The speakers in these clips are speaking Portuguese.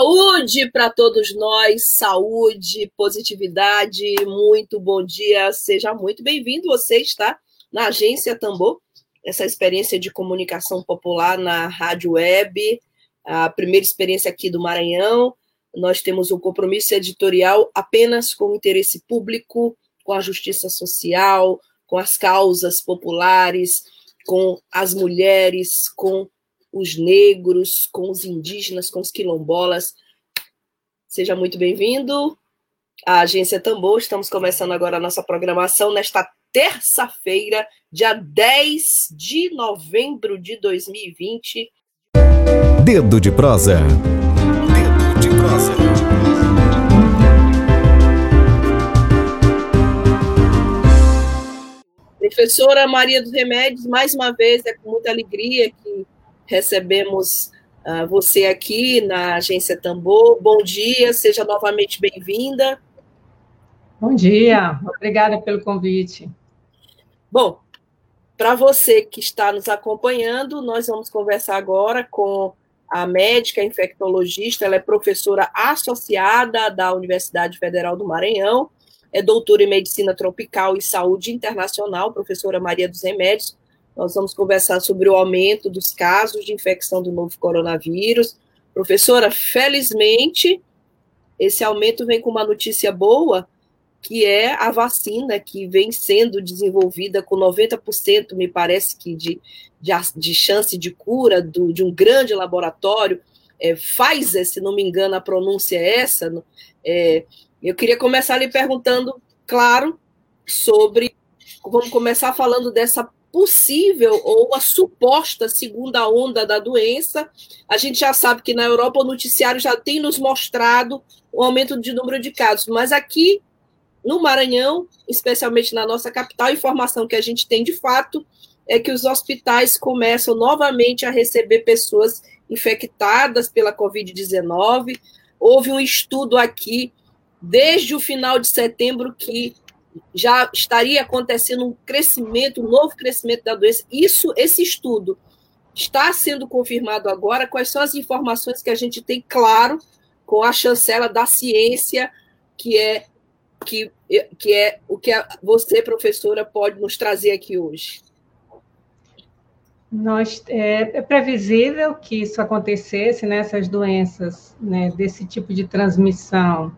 Saúde para todos nós, saúde, positividade, muito bom dia, seja muito bem-vindo. Você está na Agência Tambor, essa experiência de comunicação popular na rádio web, a primeira experiência aqui do Maranhão. Nós temos um compromisso editorial apenas com o interesse público, com a justiça social, com as causas populares, com as mulheres, com os negros, com os indígenas, com os quilombolas. Seja muito bem-vindo à Agência Tambor. Estamos começando agora a nossa programação nesta terça-feira, dia 10 de novembro de 2020. Dedo de prosa. Dedo de prosa. Professora Maria dos Remédios, mais uma vez, é com muita alegria que recebemos uh, você aqui na Agência Tambor. Bom dia, seja novamente bem-vinda. Bom dia, obrigada pelo convite. Bom, para você que está nos acompanhando, nós vamos conversar agora com a médica infectologista, ela é professora associada da Universidade Federal do Maranhão, é doutora em medicina tropical e saúde internacional, professora Maria dos Remédios, nós vamos conversar sobre o aumento dos casos de infecção do novo coronavírus. Professora, felizmente, esse aumento vem com uma notícia boa, que é a vacina que vem sendo desenvolvida com 90%, me parece que, de, de, de chance de cura do, de um grande laboratório, é, Pfizer, se não me engano, a pronúncia é essa. É, eu queria começar lhe perguntando, claro, sobre. Vamos começar falando dessa possível ou a suposta segunda onda da doença. A gente já sabe que na Europa o noticiário já tem nos mostrado o aumento de número de casos, mas aqui no Maranhão, especialmente na nossa capital, a informação que a gente tem de fato é que os hospitais começam novamente a receber pessoas infectadas pela Covid-19. Houve um estudo aqui desde o final de setembro que já estaria acontecendo um crescimento, um novo crescimento da doença. Isso, esse estudo está sendo confirmado agora. Quais são as informações que a gente tem, claro, com a chancela da ciência, que é que, que é o que você, professora, pode nos trazer aqui hoje? Nós, é, é, previsível que isso acontecesse, né, doenças né, desse tipo de transmissão,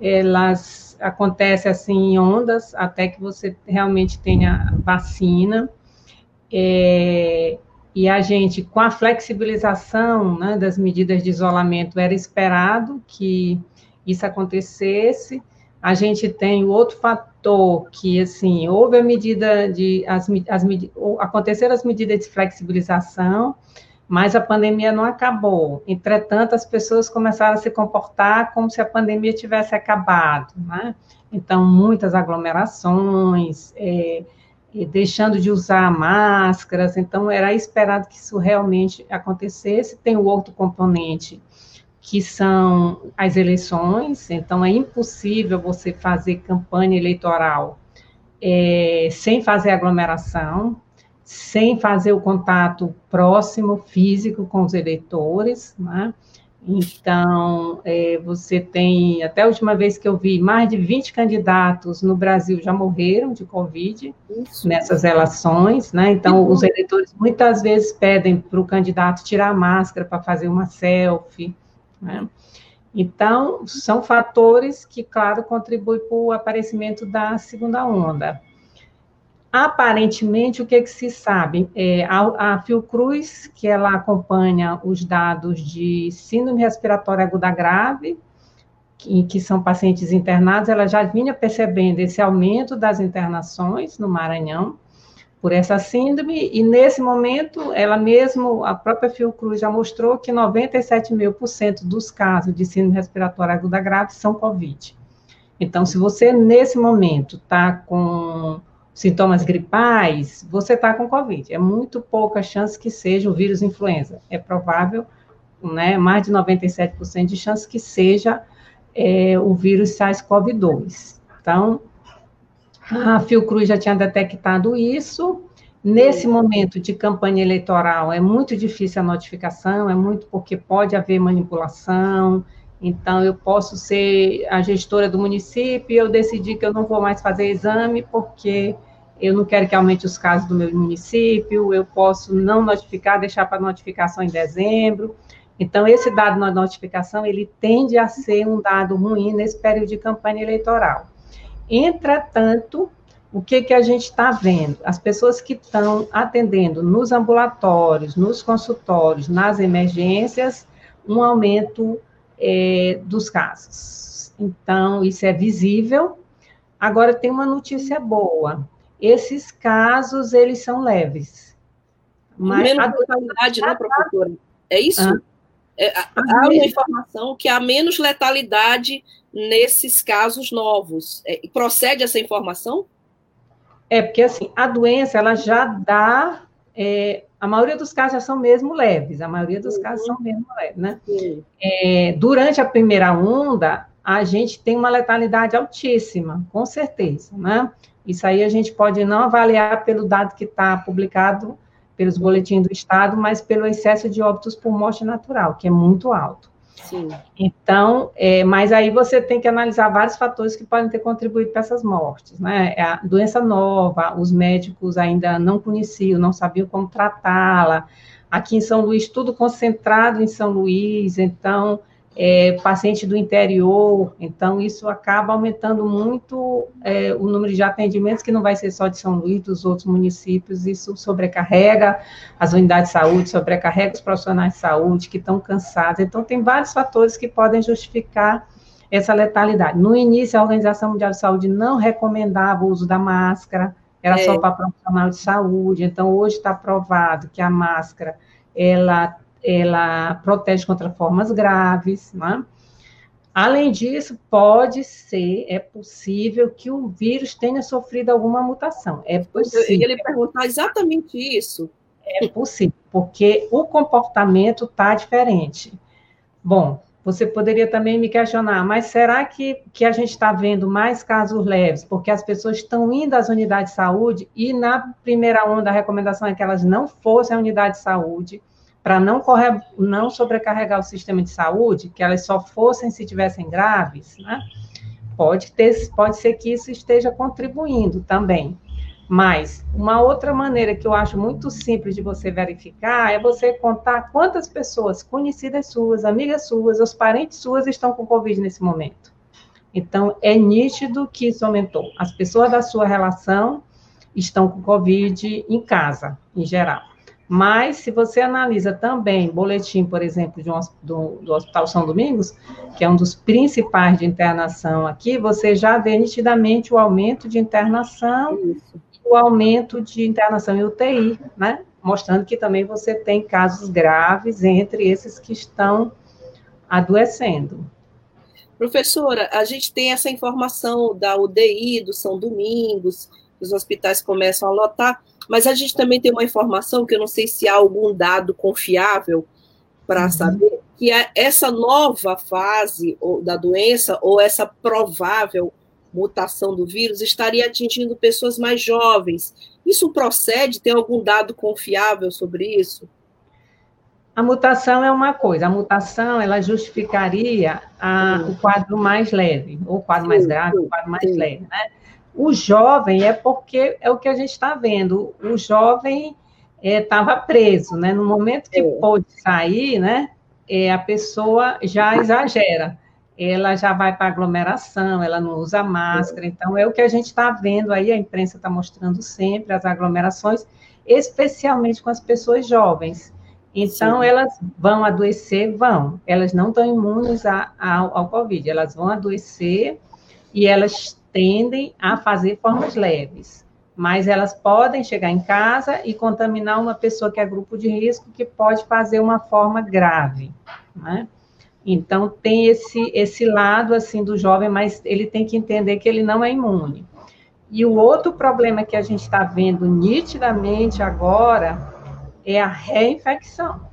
elas acontece assim em ondas até que você realmente tenha vacina. É, e a gente, com a flexibilização né, das medidas de isolamento, era esperado que isso acontecesse. A gente tem outro fator que, assim, houve a medida de, as, as, aconteceram as medidas de flexibilização, mas a pandemia não acabou. Entretanto, as pessoas começaram a se comportar como se a pandemia tivesse acabado, né? Então, muitas aglomerações, é, deixando de usar máscaras, então era esperado que isso realmente acontecesse. Tem o outro componente, que são as eleições, então é impossível você fazer campanha eleitoral é, sem fazer aglomeração, sem fazer o contato próximo, físico com os eleitores, né? Então, é, você tem, até a última vez que eu vi, mais de 20 candidatos no Brasil já morreram de Covid Isso. nessas relações, né? Então, os eleitores muitas vezes pedem para o candidato tirar a máscara para fazer uma selfie, né? Então, são fatores que, claro, contribuem para o aparecimento da segunda onda. Aparentemente, o que, que se sabe? É, a, a, Fiocruz, que ela acompanha os dados de síndrome respiratória aguda grave, que, que são pacientes internados, ela já vinha percebendo esse aumento das internações no Maranhão, por essa síndrome, e nesse momento, ela mesmo, a própria Fiocruz já mostrou que 97 mil por cento dos casos de síndrome respiratória aguda grave são COVID. Então, se você, nesse momento, está com sintomas gripais, você está com Covid. É muito pouca chance que seja o vírus influenza. É provável, né, mais de 97% de chance que seja é, o vírus SARS-CoV-2. Então, a Fiocruz já tinha detectado isso. Nesse momento de campanha eleitoral, é muito difícil a notificação, é muito porque pode haver manipulação. Então, eu posso ser a gestora do município e eu decidi que eu não vou mais fazer exame porque eu não quero que aumente os casos do meu município, eu posso não notificar, deixar para notificação em dezembro. Então, esse dado na notificação, ele tende a ser um dado ruim nesse período de campanha eleitoral. Entretanto, o que, que a gente está vendo? As pessoas que estão atendendo nos ambulatórios, nos consultórios, nas emergências, um aumento é, dos casos. Então, isso é visível. Agora, tem uma notícia boa esses casos, eles são leves. Mas Menos a letalidade, né, professora? É isso? Ah. É, há uma informação que há menos letalidade nesses casos novos. É, procede essa informação? É, porque assim, a doença, ela já dá... É, a maioria dos casos já são mesmo leves, a maioria dos uhum. casos são mesmo leves, né? É, durante a primeira onda, a gente tem uma letalidade altíssima, com certeza, né? Isso aí a gente pode não avaliar pelo dado que está publicado pelos boletins do Estado, mas pelo excesso de óbitos por morte natural, que é muito alto. Sim. Então, é, mas aí você tem que analisar vários fatores que podem ter contribuído para essas mortes, né? É a doença nova, os médicos ainda não conheciam, não sabiam como tratá-la. Aqui em São Luís, tudo concentrado em São Luís, então é, paciente do interior, então isso acaba aumentando muito é, o número de atendimentos, que não vai ser só de São Luís, dos outros municípios, isso sobrecarrega as unidades de saúde, sobrecarrega os profissionais de saúde que estão cansados, então tem vários fatores que podem justificar essa letalidade. No início, a Organização Mundial de Saúde não recomendava o uso da máscara, era é. só para profissional de saúde, então hoje está provado que a máscara, ela ela protege contra formas graves, né? Além disso, pode ser, é possível que o vírus tenha sofrido alguma mutação. É possível. Lhe perguntar exatamente isso. É possível, porque o comportamento está diferente. Bom, você poderia também me questionar, mas será que, que a gente está vendo mais casos leves? Porque as pessoas estão indo às unidades de saúde e na primeira onda a recomendação é que elas não fossem à unidade de saúde para não, correr, não sobrecarregar o sistema de saúde, que elas só fossem se tivessem graves, né? Pode, ter, pode ser que isso esteja contribuindo também. Mas uma outra maneira que eu acho muito simples de você verificar é você contar quantas pessoas conhecidas suas, amigas suas, os parentes suas estão com Covid nesse momento. Então, é nítido que isso aumentou. As pessoas da sua relação estão com Covid em casa, em geral. Mas, se você analisa também boletim, por exemplo, um, do, do, Hospital São Domingos, que é um dos principais de internação aqui, você já vê nitidamente o aumento de internação Isso. o aumento de internação em UTI, né? Mostrando que também você tem casos graves entre esses que estão adoecendo. Professora, a gente tem essa informação da UDI, do São Domingos, os hospitais começam a lotar, mas a gente também tem uma informação que eu não sei se há algum dado confiável para uhum. saber que é essa nova fase da doença ou essa provável mutação do vírus estaria atingindo pessoas mais jovens. Isso procede? Tem algum dado confiável sobre isso? A mutação é uma coisa, a mutação ela justificaria a, o quadro mais leve, ou o quadro mais grave, o quadro mais leve, né? O jovem é porque é o que a gente está vendo. O jovem estava é, preso, né? No momento que é. pôde sair, né? É, a pessoa já exagera. Ela já vai para aglomeração, ela não usa máscara. É. Então, é o que a gente está vendo aí, a imprensa está mostrando sempre as aglomerações, especialmente com as pessoas jovens. Então, Sim. elas vão adoecer, vão. Elas não estão imunes a, a, ao Covid, elas vão adoecer e elas tendem a fazer formas leves. mas elas podem chegar em casa e contaminar uma pessoa que é grupo de risco, que pode fazer uma forma grave, né? Então, tem esse, esse lado, assim, do jovem, mas ele tem que entender que ele não é imune. E o outro problema que a gente está vendo nitidamente agora é a reinfecção.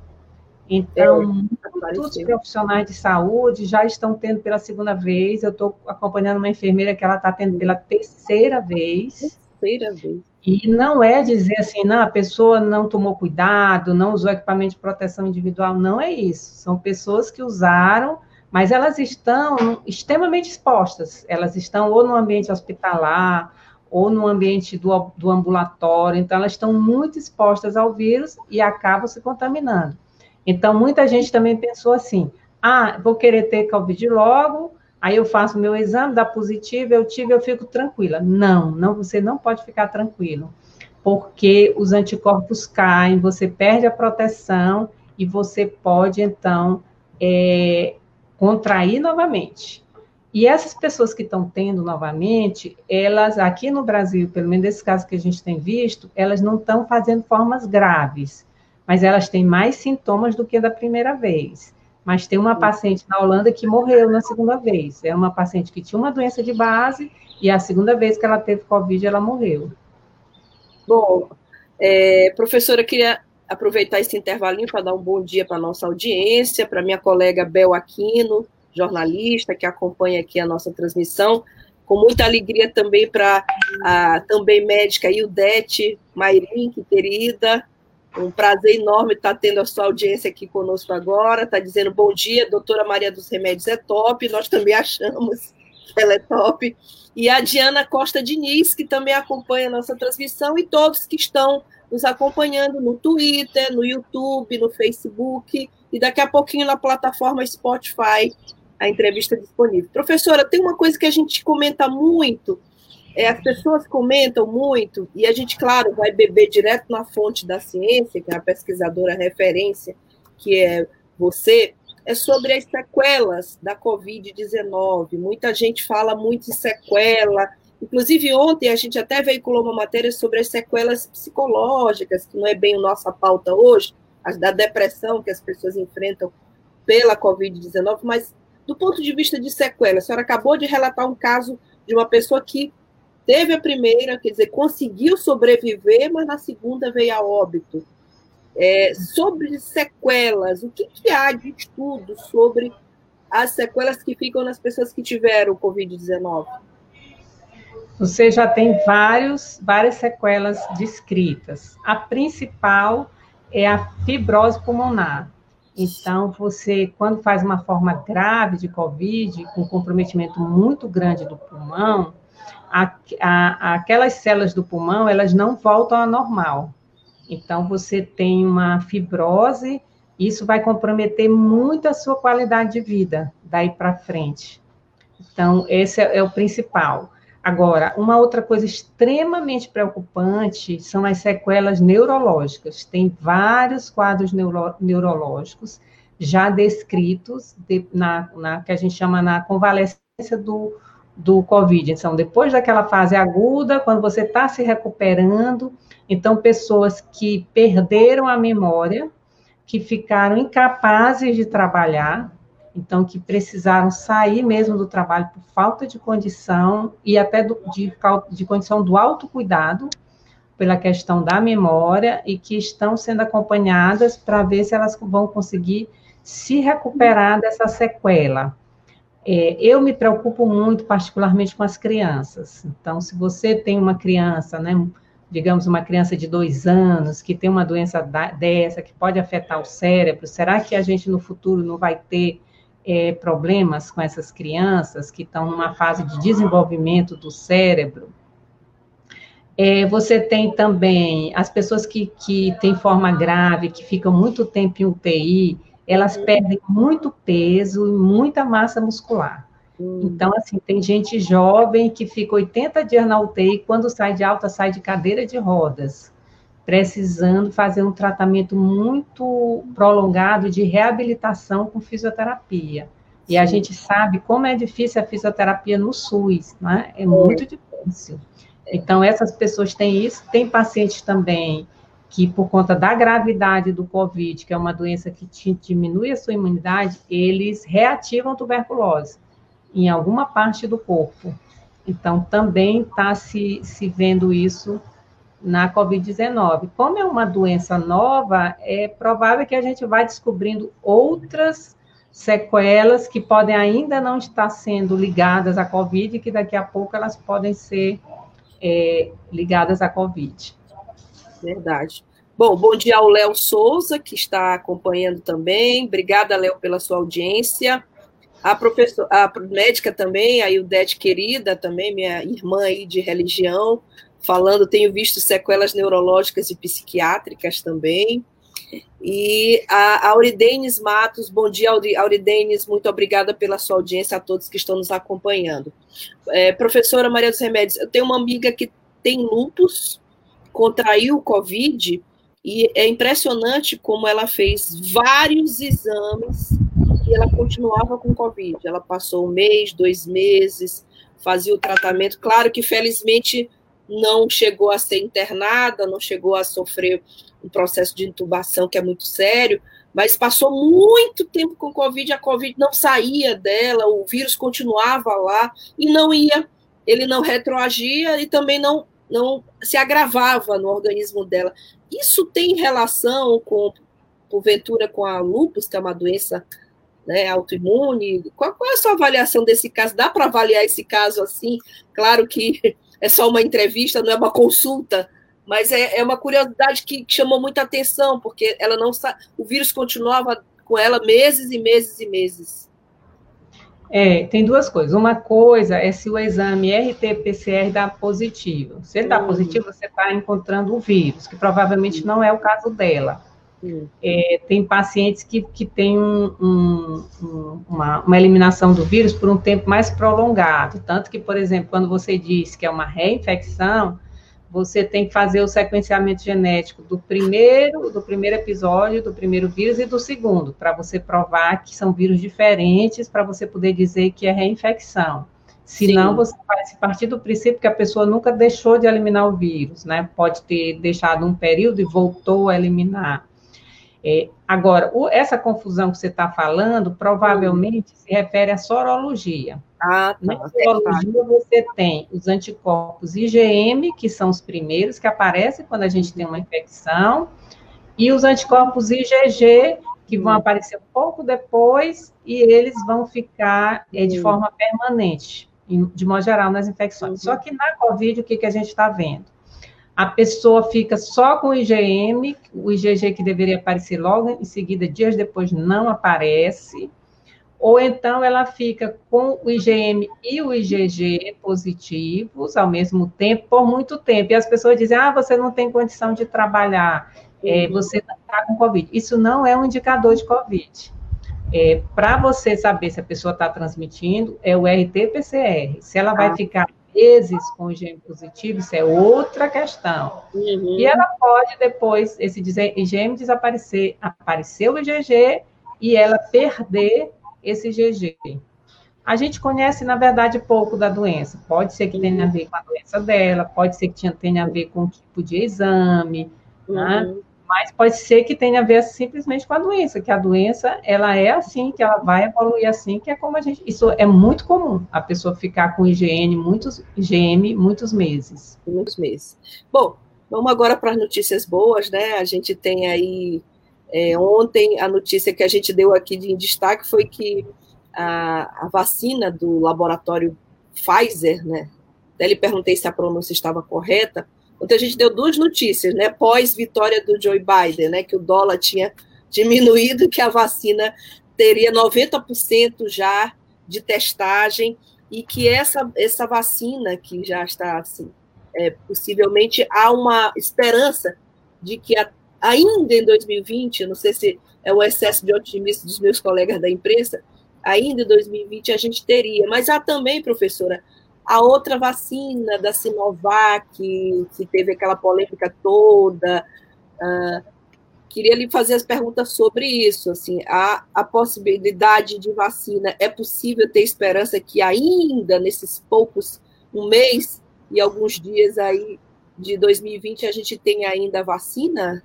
Então, é, muitos profissionais de saúde já estão tendo pela segunda vez. Eu estou acompanhando uma enfermeira que ela está tendo pela terceira vez. Terceira vez. E não é dizer assim, não, a pessoa não tomou cuidado, não usou equipamento de proteção individual. Não é isso. São pessoas que usaram, mas elas estão extremamente expostas. Elas estão ou no ambiente hospitalar, ou no ambiente do, do ambulatório. Então, elas estão muito expostas ao vírus e acabam se contaminando. Então, muita gente também pensou assim: ah, vou querer ter Covid logo, aí eu faço meu exame, dá positivo, eu tive, eu fico tranquila. Não, não, você não pode ficar tranquilo, porque os anticorpos caem, você perde a proteção e você pode, então, é, contrair novamente. E essas pessoas que estão tendo novamente, elas, aqui no Brasil, pelo menos nesse caso que a gente tem visto, elas não estão fazendo formas graves mas elas têm mais sintomas do que da primeira vez. Mas tem uma paciente na Holanda que morreu na segunda vez. É uma paciente que tinha uma doença de base e a segunda vez que ela teve Covid, ela morreu. Bom, é, professora, eu queria aproveitar esse intervalinho para dar um bom dia para a nossa audiência, para minha colega Bel Aquino, jornalista, que acompanha aqui a nossa transmissão. Com muita alegria também para a também médica Ildete Mairim, que querida, um prazer enorme estar tendo a sua audiência aqui conosco agora. Está dizendo bom dia, doutora Maria dos Remédios é top, nós também achamos que ela é top. E a Diana Costa Diniz, que também acompanha a nossa transmissão, e todos que estão nos acompanhando no Twitter, no YouTube, no Facebook, e daqui a pouquinho na plataforma Spotify, a entrevista disponível. Professora, tem uma coisa que a gente comenta muito é, as pessoas comentam muito, e a gente, claro, vai beber direto na fonte da ciência, que é a pesquisadora referência, que é você, é sobre as sequelas da Covid-19. Muita gente fala muito em sequela. Inclusive, ontem a gente até veiculou uma matéria sobre as sequelas psicológicas, que não é bem a nossa pauta hoje, as da depressão que as pessoas enfrentam pela Covid-19, mas do ponto de vista de sequela, a senhora acabou de relatar um caso de uma pessoa que Teve a primeira, quer dizer, conseguiu sobreviver, mas na segunda veio a óbito. É, sobre sequelas, o que, que há de estudo sobre as sequelas que ficam nas pessoas que tiveram Covid-19? Você já tem vários, várias sequelas descritas. A principal é a fibrose pulmonar. Então, você, quando faz uma forma grave de Covid, com comprometimento muito grande do pulmão, a, a, aquelas células do pulmão, elas não voltam ao normal. Então, você tem uma fibrose, isso vai comprometer muito a sua qualidade de vida daí para frente. Então, esse é, é, o principal. Agora, uma outra coisa extremamente preocupante são as sequelas neurológicas. Tem vários quadros neuro, neurológicos já descritos de, na, na, que a gente chama na convalescência do, do Covid. Então, depois daquela fase aguda, quando você está se recuperando, então, pessoas que perderam a memória, que ficaram incapazes de trabalhar, então, que precisaram sair mesmo do trabalho por falta de condição e até do, de, de condição do autocuidado, pela questão da memória, e que estão sendo acompanhadas para ver se elas vão conseguir se recuperar dessa sequela. É, eu me preocupo muito, particularmente com as crianças. Então, se você tem uma criança, né, digamos, uma criança de dois anos, que tem uma doença dessa, que pode afetar o cérebro, será que a gente no futuro não vai ter é, problemas com essas crianças que estão numa fase de desenvolvimento do cérebro? É, você tem também as pessoas que, que têm forma grave, que ficam muito tempo em UTI, elas perdem muito peso e muita massa muscular. Hum. Então, assim, tem gente jovem que fica 80 dias na UTI, quando sai de alta, sai de cadeira de rodas, precisando fazer um tratamento muito prolongado de reabilitação com fisioterapia. E a gente sabe como é difícil a fisioterapia no SUS, né? É muito difícil. Então, essas pessoas têm isso, tem pacientes também que, por conta da gravidade do COVID, que é uma doença que diminui a sua imunidade, eles reativam tuberculose em alguma parte do corpo. Então, também está se, se vendo isso na Covid-19. Como é uma doença nova, é provável que a gente vá descobrindo outras sequelas que podem ainda não estar sendo ligadas à Covid, que daqui a pouco elas podem ser é, ligadas à Covid. Verdade. Bom, bom dia ao Léo Souza, que está acompanhando também. Obrigada, Léo, pela sua audiência. A professora, a médica também, a Ildete querida, também, minha irmã aí de religião, falando, tenho visto sequelas neurológicas e psiquiátricas também. E a Auridenes Matos, bom dia, Auridenes, muito obrigada pela sua audiência, a todos que estão nos acompanhando. É, professora Maria dos Remédios, eu tenho uma amiga que tem lupus, contraiu o Covid, e é impressionante como ela fez vários exames e ela continuava com Covid. Ela passou um mês, dois meses, fazia o tratamento. Claro que, felizmente, não chegou a ser internada, não chegou a sofrer um processo de intubação que é muito sério, mas passou muito tempo com Covid, a Covid não saía dela, o vírus continuava lá e não ia, ele não retroagia e também não, não se agravava no organismo dela. Isso tem relação com, porventura, com a lupus, que é uma doença né, autoimune? Qual, qual é a sua avaliação desse caso? Dá para avaliar esse caso assim? Claro que é só uma entrevista, não é uma consulta, mas é, é uma curiosidade que, chamou muita atenção, porque ela não o vírus continuava com ela meses e meses e meses. É, tem duas coisas. Uma coisa é se o exame RT-PCR dá positivo. Se ele dá hum. positivo, você está encontrando o vírus, que provavelmente não é o caso dela. É, tem pacientes que, que têm um, um, uma, uma, eliminação do vírus por um tempo mais prolongado. Tanto que, por exemplo, quando você diz que é uma reinfecção, você tem que fazer o sequenciamento genético do primeiro, do primeiro episódio, do primeiro vírus e do segundo, para você provar que são vírus diferentes, para você poder dizer que é reinfecção. Senão, Sim. você vai se partir do princípio que a pessoa nunca deixou de eliminar o vírus, né? Pode ter deixado um período e voltou a eliminar. É, agora, o, essa confusão que você está falando provavelmente se refere à sorologia. Ah, tá. Na sorologia você tem os anticorpos IgM, que são os primeiros que aparecem quando a gente tem uma infecção, e os anticorpos IgG, que vão aparecer um pouco depois, e eles vão ficar é, de forma permanente, de modo geral, nas infecções. Só que na COVID, o que, que a gente está vendo? A pessoa fica só com o IgM, o IgG que deveria aparecer logo em seguida, dias depois, não aparece, ou então ela fica com o IgM e o IgG positivos ao mesmo tempo, por muito tempo, e as pessoas dizem, ah, você não tem condição de trabalhar, é, uhum. você está com Covid. Isso não é um indicador de Covid. É, Para você saber se a pessoa está transmitindo, é o RT-PCR. Se ela vai ah. ficar vezes com IgM positivo, isso é outra questão. Uhum. E ela pode depois, esse IgM desaparecer, aparecer o IgG e ela perder esse IgG. A gente conhece, na verdade, pouco da doença. Pode ser que tenha a ver com a doença dela, pode ser que tenha a ver com o tipo de exame, né? uhum. né? Mas pode ser que tenha a ver simplesmente com a doença, que a doença, ela é assim, que ela vai evoluir assim, que é como a gente, isso é muito comum, a pessoa ficar com IgN, muitos, IgM, muitos meses. Muitos meses. Bom, vamos agora para as notícias boas, né, a gente tem aí, é, ontem, a notícia que a gente deu aqui de destaque foi que a, a vacina do laboratório Pfizer, né, até lhe perguntei se a pronúncia estava correta, Ontem a gente deu duas notícias, né? Pós vitória do Joe Biden, né? Que o dólar tinha diminuído, que a vacina teria 90% já de testagem e que essa, essa vacina que já está assim, é, possivelmente há uma esperança de que a, ainda em 2020, não sei se é o excesso de otimismo dos meus colegas da imprensa, ainda em 2020 a gente teria, mas há também, professora, a outra vacina da Sinovac, que teve aquela polêmica toda. Uh, queria lhe fazer as perguntas sobre isso. Assim, a, a possibilidade de vacina, é possível ter esperança que ainda nesses poucos, um mês, e alguns dias aí de 2020 a gente tem ainda vacina?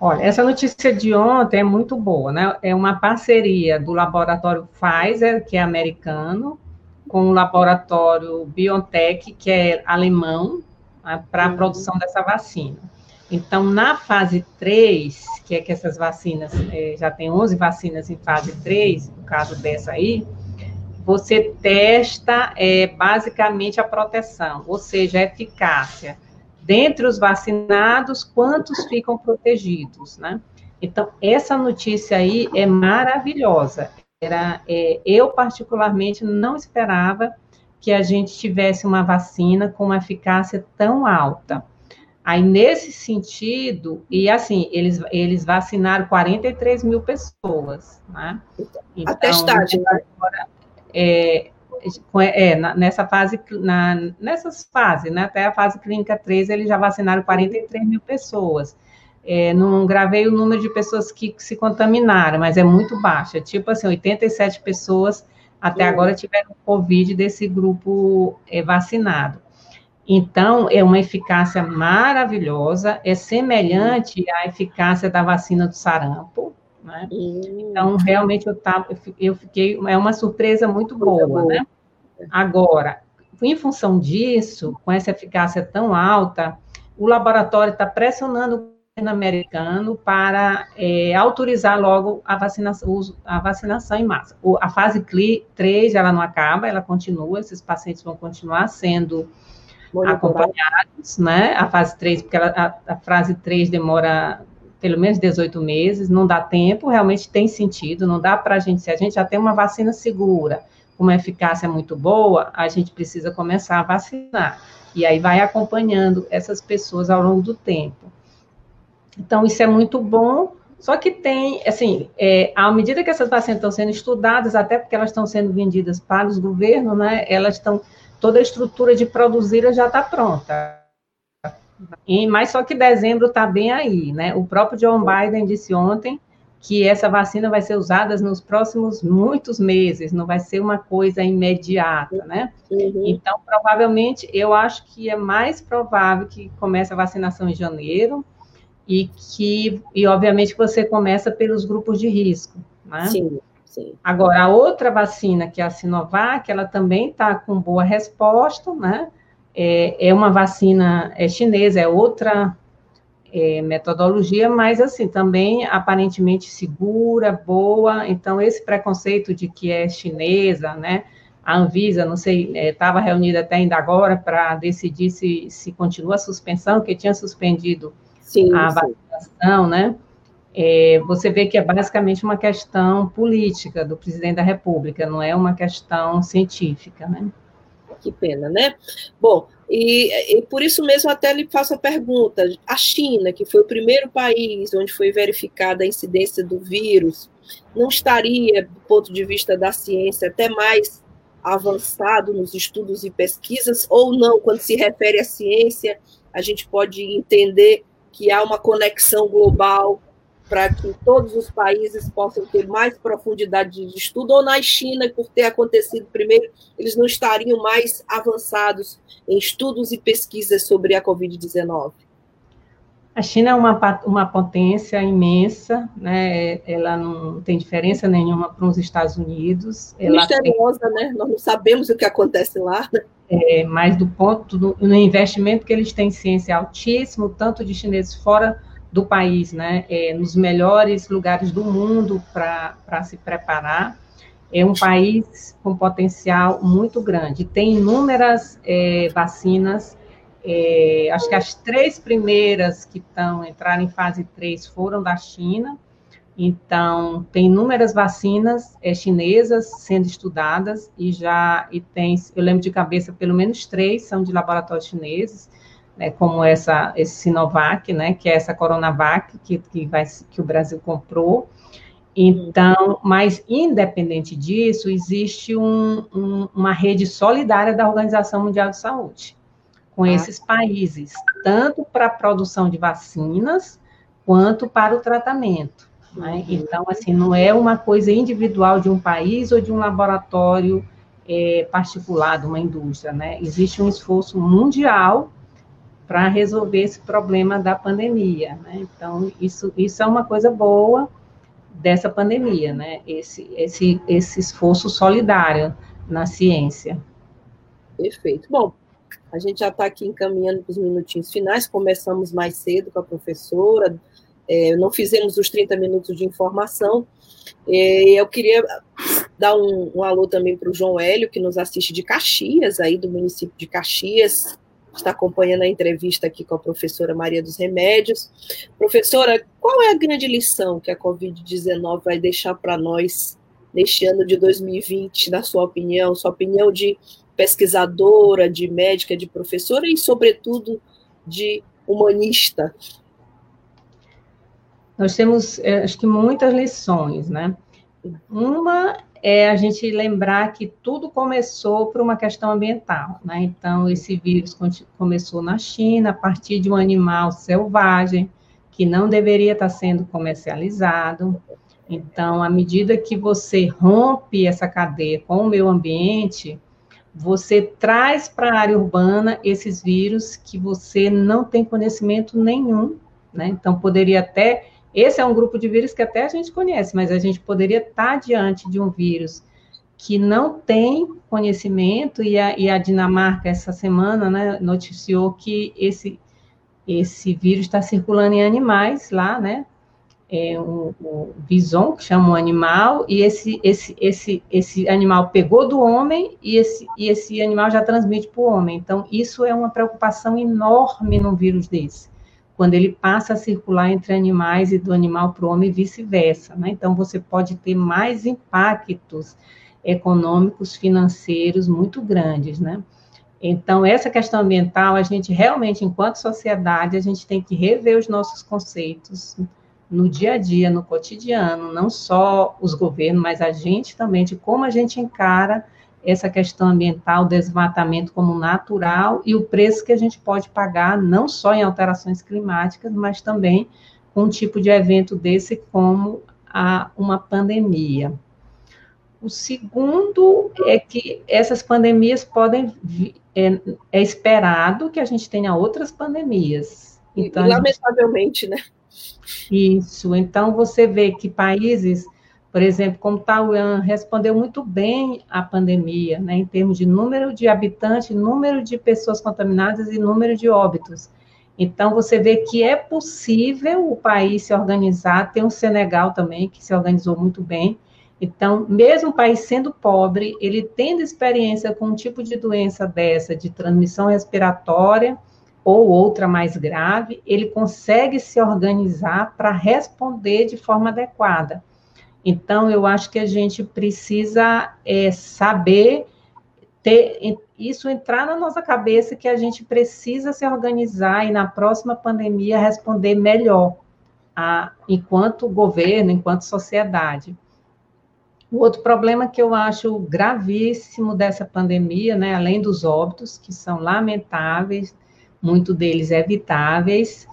Olha, essa notícia de ontem é muito boa, né? É uma parceria do laboratório Pfizer, que é americano, com o laboratório BioNTech, que é alemão, né, para a uhum. produção dessa vacina. Então, na fase 3, que é que essas vacinas, é, já tem 11 vacinas em fase 3, no caso dessa aí, você testa é, basicamente a proteção, ou seja, a eficácia. Dentre os vacinados, quantos ficam protegidos, né? Então, essa notícia aí é maravilhosa. Era, é, eu, particularmente, não esperava que a gente tivesse uma vacina com uma eficácia tão alta. Aí, nesse sentido, e assim, eles, eles vacinaram 43 mil pessoas, né? Então, a testagem. Agora, é, é, nessa fase, na, nessas fases, né, até a fase clínica 3, eles já vacinaram 43 mil pessoas. É, não gravei o número de pessoas que se contaminaram, mas é muito baixo. É tipo assim, 87 pessoas até agora tiveram Covid desse grupo é, vacinado. Então, é uma eficácia maravilhosa, é semelhante à eficácia da vacina do sarampo, né? Então, realmente, eu, tava, eu fiquei, é uma surpresa muito boa, né? Agora, em função disso, com essa eficácia tão alta, o laboratório está pressionando americano para é, autorizar logo a vacinação, a vacinação em massa. O, a fase 3, ela não acaba, ela continua, esses pacientes vão continuar sendo acompanhados, né? A fase 3, porque ela, a, a fase 3 demora pelo menos 18 meses, não dá tempo, realmente tem sentido, não dá para a gente, se a gente já tem uma vacina segura, com uma eficácia muito boa, a gente precisa começar a vacinar. E aí vai acompanhando essas pessoas ao longo do tempo. Então, isso é muito bom, só que tem, assim, é, à medida que essas vacinas estão sendo estudadas, até porque elas estão sendo vendidas para os governos, né, elas estão, toda a estrutura de produzi-las já está pronta. E, mas só que dezembro está bem aí, né? O próprio John Biden disse ontem que essa vacina vai ser usada nos próximos muitos meses, não vai ser uma coisa imediata, né? Uhum. Então, provavelmente, eu acho que é mais provável que comece a vacinação em janeiro e que, e obviamente, você começa pelos grupos de risco, né? Sim. Sim. Agora, a outra vacina, que é a Sinovac, ela também está com boa resposta, né? é, é uma vacina é chinesa, é outra é, metodologia, mas assim, também aparentemente segura, boa, então esse preconceito de que é chinesa, né, a Anvisa, não sei, estava é, reunida até ainda agora para decidir se, se continua a suspensão, que tinha suspendido sim, a sim. vacinação, né, é, você vê que é basicamente uma questão política do presidente da República, não é uma questão científica, né? Que pena, né? Bom, e, e, por isso mesmo até lhe faço a pergunta: a China, que foi o primeiro país onde foi verificada a incidência do vírus, não estaria, do ponto de vista da ciência, até mais avançado nos estudos e pesquisas, ou não, quando se refere à ciência, a gente pode entender que há uma conexão global para que todos os países possam ter mais profundidade de estudo, ou na China, por ter acontecido primeiro, eles não estariam mais avançados em estudos e pesquisas sobre a Covid-19? A China é uma, uma potência imensa, né? ela não tem diferença nenhuma para os Estados Unidos. Misteriosa, tem... né? Nós não sabemos o que acontece lá. Né? É, mas do ponto do no investimento que eles têm em ciência é altíssimo, tanto de chineses fora do país, né, é, nos melhores lugares do mundo para se preparar. É um país com potencial muito grande. Tem inúmeras é, vacinas. É, acho que as três primeiras que estão entraram em fase 3 foram da China. Então, tem inúmeras vacinas é, chinesas sendo estudadas e já e tem, eu lembro de cabeça, pelo menos três são de laboratórios chineses né, como essa, esse Sinovac, né, que é essa Coronavac que, que, vai, que o Brasil comprou. Então, mas independente disso, existe um, um, uma rede solidária da Organização Mundial de Saúde com ah. esses países, tanto para a produção de vacinas quanto para o tratamento. Né? Uhum. Então, assim, não é uma coisa individual de um país ou de um laboratório é, particular de uma indústria, né? Existe um esforço mundial para resolver esse problema da pandemia, né? Então, isso, isso é uma coisa boa dessa pandemia, né? Esse, esse, esse esforço solidário na ciência. Perfeito. Bom, a gente já está aqui encaminhando para os minutinhos finais, começamos mais cedo com a professora, é, não fizemos os 30 minutos de informação. Eu queria dar um, um alô também para o João Hélio, que nos assiste de Caxias, aí do município de Caxias, está acompanhando a entrevista aqui com a professora Maria dos Remédios. Professora, qual é a grande lição que a Covid-19 vai deixar para nós neste ano de 2020, na sua opinião, sua opinião de pesquisadora, de médica, de professora e, sobretudo, de humanista? Nós temos, eh, acho que, muitas lições, né? Uma é a gente lembrar que tudo começou por uma questão ambiental, né? Então, esse vírus começou na China, a partir de um animal selvagem, que não deveria estar sendo comercializado. Então, à medida que você rompe essa cadeia com o meio ambiente, você traz para a área urbana esses vírus que você não tem conhecimento nenhum, né? Então, poderia até esse é um grupo de vírus que até a gente conhece, mas a gente poderia estar diante de um vírus que não tem conhecimento, e a, e a Dinamarca, essa semana, né, noticiou que esse, esse vírus está circulando em animais lá, né? É um, um bison, que chama um animal, e esse, esse, esse, esse animal pegou do homem e esse, e esse animal já transmite para o homem. Então, isso é uma preocupação enorme num vírus desse quando ele passa a circular entre animais e do animal para o homem e vice-versa. Né? Então, você pode ter mais impactos econômicos, financeiros muito grandes, né? Então, essa questão ambiental, a gente realmente, enquanto sociedade, a gente tem que rever os nossos conceitos no dia a dia, no cotidiano, não só os governos, mas a gente também, de como a gente encara essa questão ambiental, desmatamento como natural e o preço que a gente pode pagar, não só em alterações climáticas, mas também com um tipo de evento desse como a, uma pandemia. O segundo é que essas pandemias podem, é, é esperado que a gente tenha outras pandemias. Então, Lamentavelmente, gente, né? Isso. Então, você vê que países por exemplo, como Taiwan respondeu muito bem à pandemia, né, em termos de número de habitantes, número de pessoas contaminadas e número de óbitos. Então, você vê que é possível o país se organizar. Tem o Senegal também, que se organizou muito bem. Então, mesmo o país sendo pobre, ele tendo experiência com um tipo de doença dessa, de transmissão respiratória ou outra mais grave, ele consegue se organizar para responder de forma adequada. Então, eu acho que a gente precisa é, saber ter isso entrar na nossa cabeça que a gente precisa se organizar e na próxima pandemia responder melhor, a, enquanto governo, enquanto sociedade. O outro problema que eu acho gravíssimo dessa pandemia, né, além dos óbitos, que são lamentáveis, muito deles evitáveis,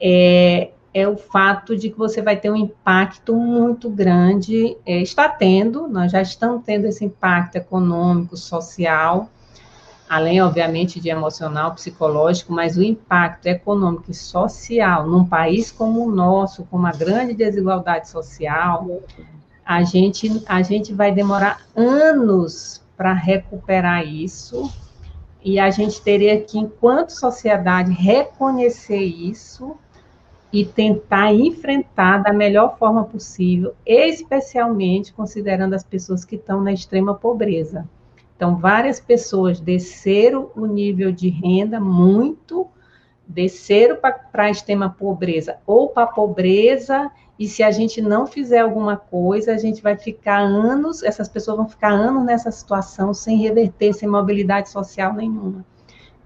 é, é o fato de que você vai ter um impacto muito grande, é, está tendo, nós já estamos tendo esse impacto econômico, social, além, obviamente, de emocional, psicológico, mas o impacto econômico e social num país como o nosso, com uma grande desigualdade social, a gente, a gente vai demorar anos para recuperar isso, e a gente teria que, enquanto sociedade, reconhecer isso e tentar enfrentar da melhor forma possível, especialmente considerando as pessoas que estão na extrema pobreza. Então, várias pessoas desceram o nível de renda muito, desceram para a extrema pobreza ou para a pobreza, e se a gente não fizer alguma coisa, a gente vai ficar anos, essas pessoas vão ficar anos nessa situação sem reverter, sem mobilidade social nenhuma.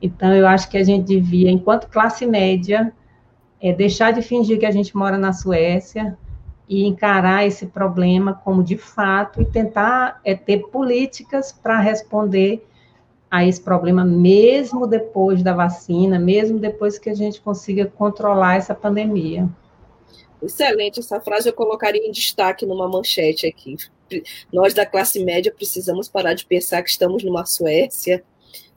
Então, eu acho que a gente devia, enquanto classe média, é deixar de fingir que a gente mora na Suécia e encarar esse problema como de fato e tentar é, ter políticas para responder a esse problema, mesmo depois da vacina, mesmo depois que a gente consiga controlar essa pandemia. Excelente, essa frase eu colocaria em destaque numa manchete aqui. Nós da classe média precisamos parar de pensar que estamos numa Suécia.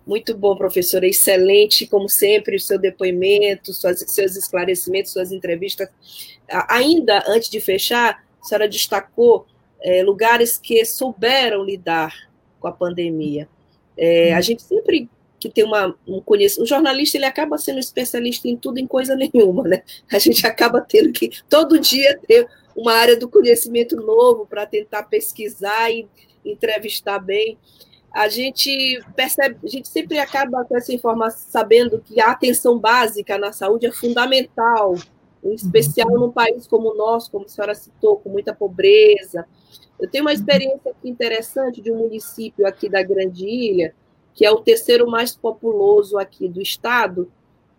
Muito bom, professora, excelente, como sempre, o seu depoimento, suas, seus esclarecimentos, suas entrevistas. Ainda antes de fechar, a senhora destacou é, lugares que souberam lidar com a pandemia. É, a gente sempre que tem uma, um conhecimento. O jornalista ele acaba sendo especialista em tudo, em coisa nenhuma, né? A gente acaba tendo que todo dia ter uma área do conhecimento novo para tentar pesquisar e entrevistar bem. A gente percebe, a gente sempre acaba com essa informação sabendo que a atenção básica na saúde é fundamental, em especial num país como o nosso, como a senhora citou, com muita pobreza. Eu tenho uma experiência aqui interessante de um município aqui da Grande Ilha, que é o terceiro mais populoso aqui do estado,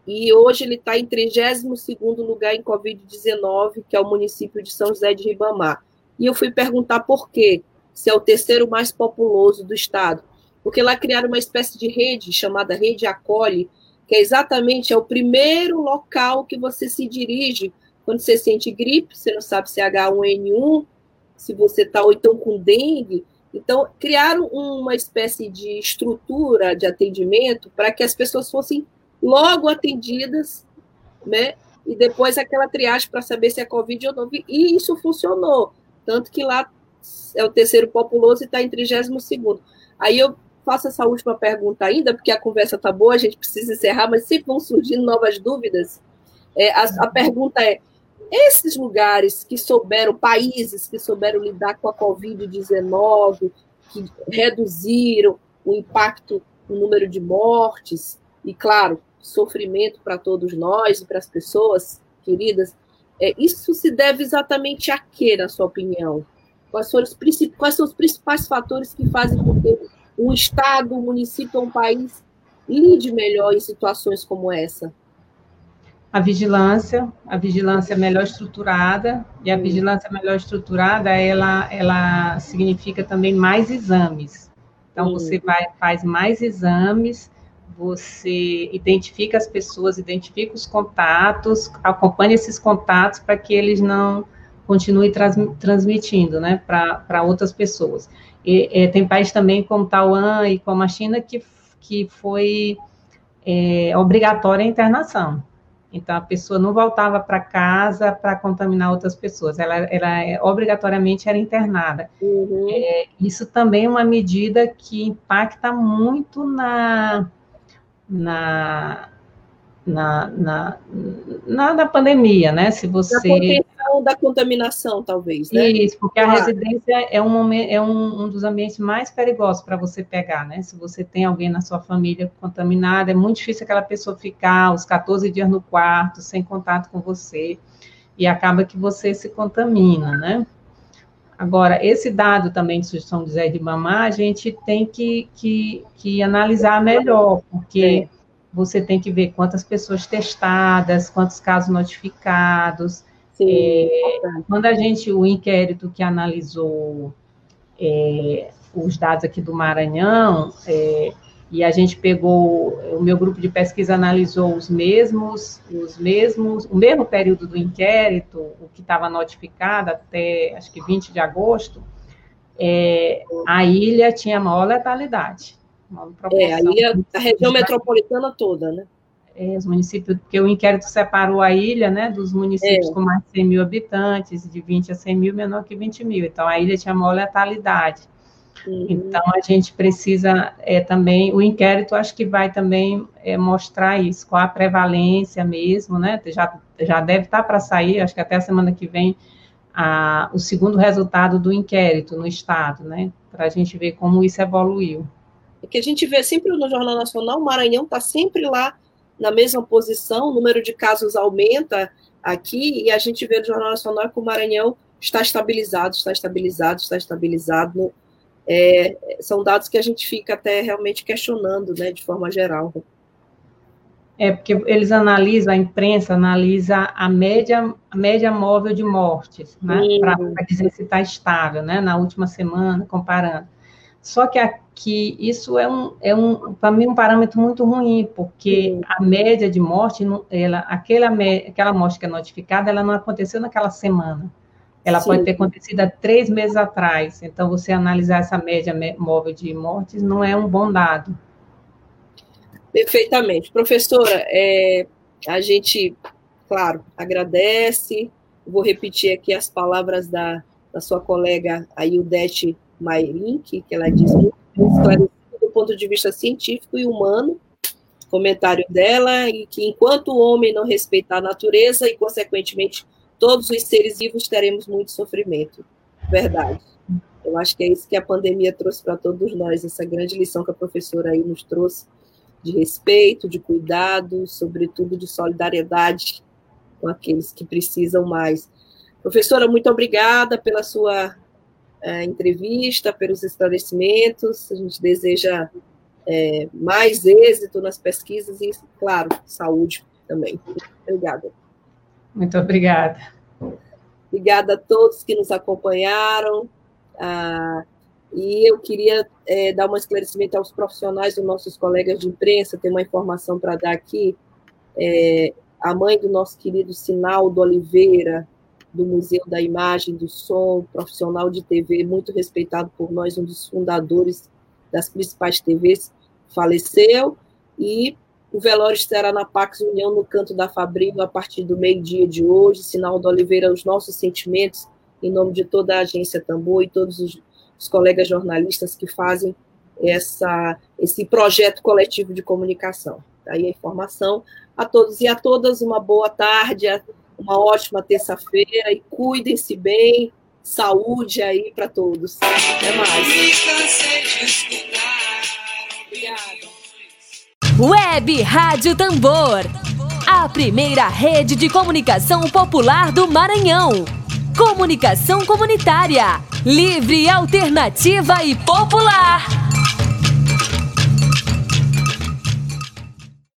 e hoje ele está em 32º lugar em Covid-19, que é o município de São José de Ribamar. E eu fui perguntar por quê, se é o terceiro mais populoso do estado. Porque lá criaram uma espécie de rede, chamada Rede Acolhe, que é exatamente é o primeiro local que você se dirige quando você sente gripe, você não sabe se é H1N1, se você está ou então com dengue, então, criaram uma espécie de estrutura de atendimento para que as pessoas fossem logo atendidas, né? E depois aquela triagem para saber se é Covid ou não. E isso funcionou. Tanto que lá é o terceiro populoso e está em 32. Aí eu faço essa última pergunta ainda, porque a conversa está boa, a gente precisa encerrar, mas sempre vão surgindo novas dúvidas. É, a, a pergunta é: esses lugares que souberam, países que souberam lidar com a Covid-19, que reduziram o impacto no número de mortes, e, claro, sofrimento para todos nós e para as pessoas queridas, é, isso se deve exatamente a quê, na sua opinião? Quais são, os, quais são os principais fatores que fazem com que um Estado, um município, um país lide melhor em situações como essa? A vigilância, a vigilância melhor estruturada, e a vigilância melhor estruturada, ela, ela significa também mais exames. Então, você vai, faz mais exames, você identifica as pessoas, identifica os contatos, acompanha esses contatos para que eles não continuem trans, transmitindo, né, para outras pessoas. E, e, tem países também como Taiwan e como a China que, que foi é, obrigatória a internação. Então, a pessoa não voltava para casa para contaminar outras pessoas, ela, ela é, obrigatoriamente era internada. Uhum. É, isso também é uma medida que impacta muito na, na, na, na, na, na pandemia, né? Se você da contaminação, talvez, né? Isso, porque claro. a residência é um momento, é um, um dos ambientes mais perigosos para você pegar, né? Se você tem alguém na sua família contaminado, é muito difícil aquela pessoa ficar os 14 dias no quarto, sem contato com você, e acaba que você se contamina, né? Agora, esse dado também de São José de Mamá, a gente tem que, que, que analisar melhor, porque é. Você tem que ver quantas pessoas testadas, quantos casos notificados, é, quando a gente, o inquérito que analisou é, os dados aqui do Maranhão, é, e a gente pegou, o meu grupo de pesquisa analisou os mesmos, os mesmos, o mesmo período do inquérito, o que estava notificado até, acho que 20 de agosto, é, a ilha tinha maior letalidade. É, a ilha, a região metropolitana toda, né? é, os municípios, porque o inquérito separou a ilha, né, dos municípios é. com mais de 100 mil habitantes, de 20 a 100 mil, menor que 20 mil. Então, a ilha tinha maior letalidade. Uhum. Então, a gente precisa é, também, o inquérito acho que vai também é, mostrar isso, qual a prevalência mesmo, né, já, já deve estar para sair, acho que até a semana que vem, a, o segundo resultado do inquérito no Estado, né, para a gente ver como isso evoluiu. É que a gente vê sempre no Jornal Nacional, o Maranhão está sempre lá na mesma posição, o número de casos aumenta aqui, e a gente vê no Jornal Nacional que o Maranhão está estabilizado, está estabilizado, está estabilizado. É, são dados que a gente fica até realmente questionando, né, de forma geral. É, porque eles analisam, a imprensa analisa a média, a média móvel de mortes, né, para dizer se está estável, né, na última semana, comparando. Só que aqui isso é um, é um para mim um parâmetro muito ruim, porque a média de morte, ela, aquela, aquela morte que é notificada, ela não aconteceu naquela semana. Ela Sim. pode ter acontecido há três meses atrás. Então, você analisar essa média móvel de mortes não é um bom dado. Perfeitamente. Professora, é, a gente, claro, agradece. Vou repetir aqui as palavras da, da sua colega Aildete Mairink, que ela disse muito esclarecido do ponto de vista científico e humano, comentário dela, e que enquanto o homem não respeitar a natureza e, consequentemente, todos os seres vivos teremos muito sofrimento. Verdade. Eu acho que é isso que a pandemia trouxe para todos nós, essa grande lição que a professora aí nos trouxe, de respeito, de cuidado, sobretudo de solidariedade com aqueles que precisam mais. Professora, muito obrigada pela sua é, entrevista, pelos esclarecimentos. A gente deseja é, mais êxito nas pesquisas e, claro, saúde também. Obrigada. Muito obrigada. Obrigada a todos que nos acompanharam. Ah, e eu queria é, dar um esclarecimento aos profissionais, dos nossos colegas de imprensa, tem uma informação para dar aqui. É, a mãe do nosso querido Sinaldo Oliveira, do Museu da Imagem do Som, profissional de TV, muito respeitado por nós, um dos fundadores das principais TVs, faleceu. E o velório estará na Pax União, no Canto da Fabril, a partir do meio-dia de hoje. Sinal da Oliveira, os nossos sentimentos, em nome de toda a agência Tambor e todos os, os colegas jornalistas que fazem essa, esse projeto coletivo de comunicação. Tá aí a informação. A todos e a todas, uma boa tarde, uma ótima terça-feira e cuidem-se bem. Saúde aí para todos. Até mais. Obrigada. Web Rádio Tambor. A primeira rede de comunicação popular do Maranhão. Comunicação comunitária. Livre, alternativa e popular.